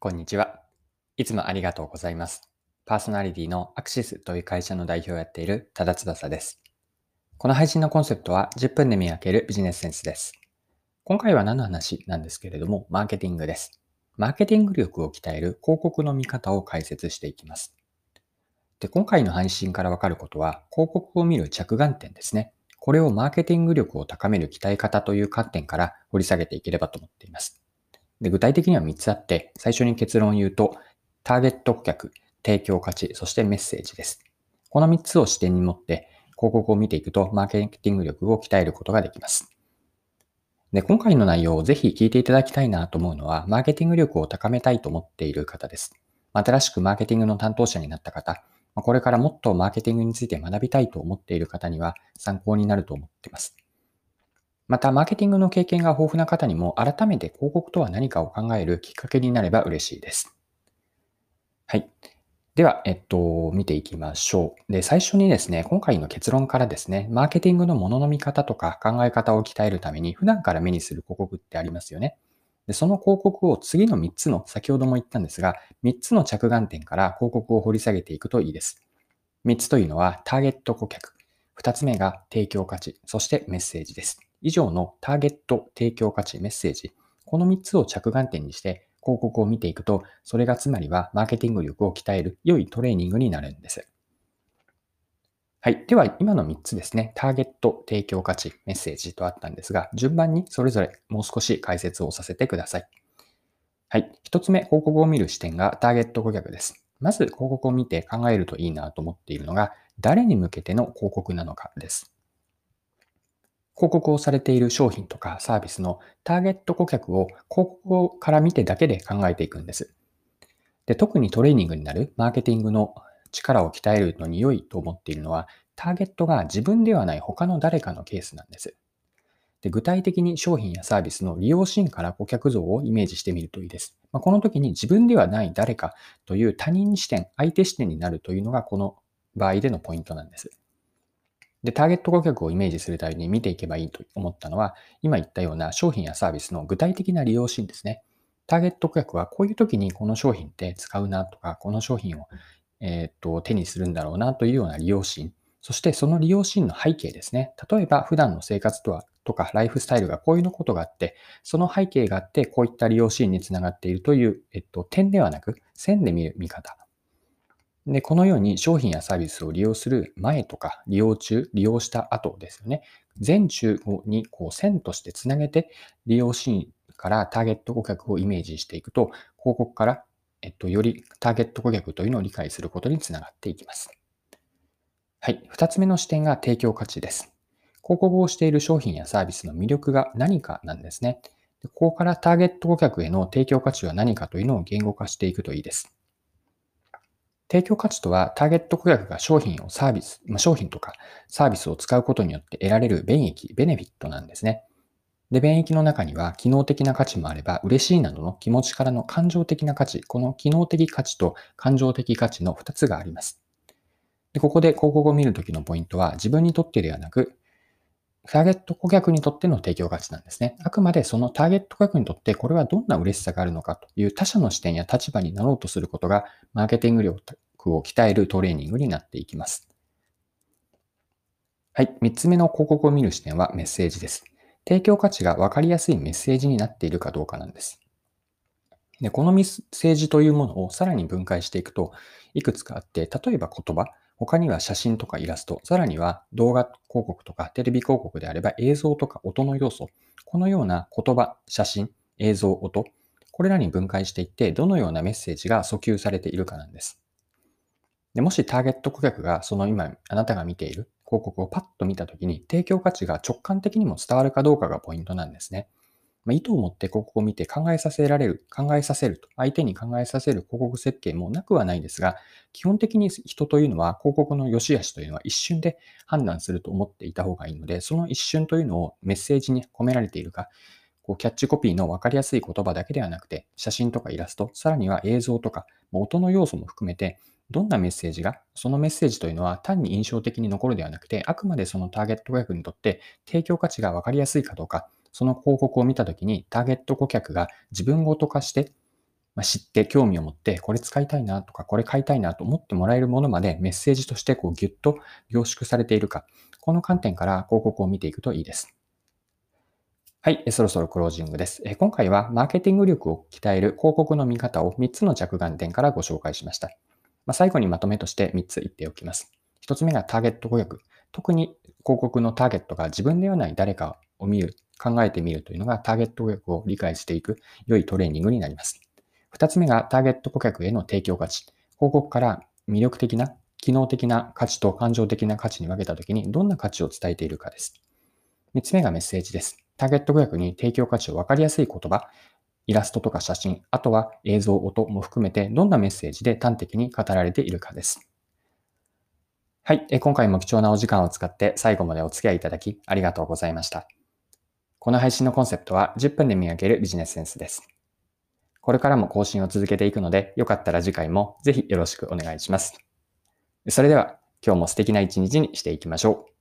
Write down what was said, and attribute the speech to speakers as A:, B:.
A: こんにちは。いつもありがとうございます。パーソナリティのアクシスという会社の代表をやっている多田翼です。この配信のコンセプトは10分で見分けるビジネスセンスです。今回は何の話なんですけれども、マーケティングです。マーケティング力を鍛える広告の見方を解説していきます。で、今回の配信からわかることは、広告を見る着眼点ですね。これをマーケティング力を高める鍛え方という観点から掘り下げていければと思っています。で具体的には3つあって、最初に結論を言うと、ターゲット顧客、提供価値、そしてメッセージです。この3つを視点に持って、広告を見ていくと、マーケティング力を鍛えることができます。で、今回の内容をぜひ聞いていただきたいなと思うのは、マーケティング力を高めたいと思っている方です。新しくマーケティングの担当者になった方、これからもっとマーケティングについて学びたいと思っている方には参考になると思っています。また、マーケティングの経験が豊富な方にも改めて広告とは何かを考えるきっかけになれば嬉しいです。はい。では、えっと、見ていきましょう。で、最初にですね、今回の結論からですね、マーケティングのものの見方とか考え方を鍛えるために、普段から目にする広告ってありますよね。で、その広告を次の3つの、先ほども言ったんですが、3つの着眼点から広告を掘り下げていくといいです。3つというのは、ターゲット顧客。2つ目が提供価値、そしてメッセージです。以上のターゲット、提供価値、メッセージ。この3つを着眼点にして広告を見ていくと、それがつまりはマーケティング力を鍛える良いトレーニングになるんです。はい。では、今の3つですね。ターゲット、提供価値、メッセージとあったんですが、順番にそれぞれもう少し解説をさせてください。はい。1つ目、広告を見る視点がターゲット顧客です。まず、広告を見て考えるといいなと思っているのが、誰に向けての広告なのかです。広告をされている商品とかサービスのターゲット顧客を広告から見てだけで考えていくんです。で特にトレーニングになるマーケティングの力を鍛えるのに良いと思っているのは、ターゲットが自分ではない他の誰かのケースなんです。で具体的に商品やサービスの利用シーンから顧客像をイメージしてみるといいです。まあ、この時に自分ではない誰かという他人視点、相手視点になるというのがこの場合でのポイントなんです。で、ターゲット顧客をイメージするために見ていけばいいと思ったのは、今言ったような商品やサービスの具体的な利用シーンですね。ターゲット顧客はこういう時にこの商品って使うなとか、この商品を、えー、と手にするんだろうなというような利用シーン。そしてその利用シーンの背景ですね。例えば普段の生活とはとかライフスタイルがこういうのことがあって、その背景があってこういった利用シーンにつながっているという、えっと、点ではなく線で見る見方。で、このように商品やサービスを利用する前とか、利用中、利用した後ですよね。前中にこう線としてつなげて、利用シーンからターゲット顧客をイメージしていくと、広告から、えっと、よりターゲット顧客というのを理解することにつながっていきます。はい。二つ目の視点が提供価値です。広告をしている商品やサービスの魅力が何かなんですね。ここからターゲット顧客への提供価値は何かというのを言語化していくといいです。提供価値とは、ターゲット顧客が商品をサービス、まあ、商品とかサービスを使うことによって得られる便益、ベネフィットなんですね。で、便益の中には、機能的な価値もあれば、嬉しいなどの気持ちからの感情的な価値、この機能的価値と感情的価値の2つがあります。で、ここで広告を見るときのポイントは、自分にとってではなく、ターゲット顧客にとっての提供価値なんですね。あくまでそのターゲット顧客にとってこれはどんな嬉しさがあるのかという他者の視点や立場になろうとすることがマーケティング力を鍛えるトレーニングになっていきます。はい。三つ目の広告を見る視点はメッセージです。提供価値が分かりやすいメッセージになっているかどうかなんです。でこのメッセージというものをさらに分解していくといくつかあって、例えば言葉、他には写真とかイラスト、さらには動画広告とかテレビ広告であれば映像とか音の要素、このような言葉、写真、映像、音、これらに分解していって、どのようなメッセージが訴求されているかなんです。でもしターゲット顧客がその今あなたが見ている広告をパッと見たときに提供価値が直感的にも伝わるかどうかがポイントなんですね。まあ、意図を持って広告を見て考えさせられる、考えさせると、相手に考えさせる広告設計もなくはないですが、基本的に人というのは広告の良し悪しというのは一瞬で判断すると思っていた方がいいので、その一瞬というのをメッセージに込められているか、こうキャッチコピーの分かりやすい言葉だけではなくて、写真とかイラスト、さらには映像とか、音の要素も含めて、どんなメッセージが、そのメッセージというのは単に印象的に残るではなくて、あくまでそのターゲット顧客にとって提供価値が分かりやすいかどうか、その広告を見たときにターゲット顧客が自分ごと化して、まあ、知って興味を持って、これ使いたいなとか、これ買いたいなと思ってもらえるものまでメッセージとしてこうギュッと凝縮されているか、この観点から広告を見ていくといいです。はい、そろそろクロージングです。今回はマーケティング力を鍛える広告の見方を3つの着眼点からご紹介しました。まあ、最後にまとめとして3つ言っておきます。1つ目がターゲット顧客。特に広告のターゲットが自分ではない誰かを見る、考えてみるというのがターゲット顧客を理解していく良いトレーニングになります。二つ目がターゲット顧客への提供価値。広告から魅力的な、機能的な価値と感情的な価値に分けたときにどんな価値を伝えているかです。三つ目がメッセージです。ターゲット顧客に提供価値を分かりやすい言葉、イラストとか写真、あとは映像、音も含めてどんなメッセージで端的に語られているかです。はい。今回も貴重なお時間を使って最後までお付き合いいただきありがとうございました。この配信のコンセプトは10分で見分けるビジネスセンスです。これからも更新を続けていくので、よかったら次回もぜひよろしくお願いします。それでは今日も素敵な一日にしていきましょう。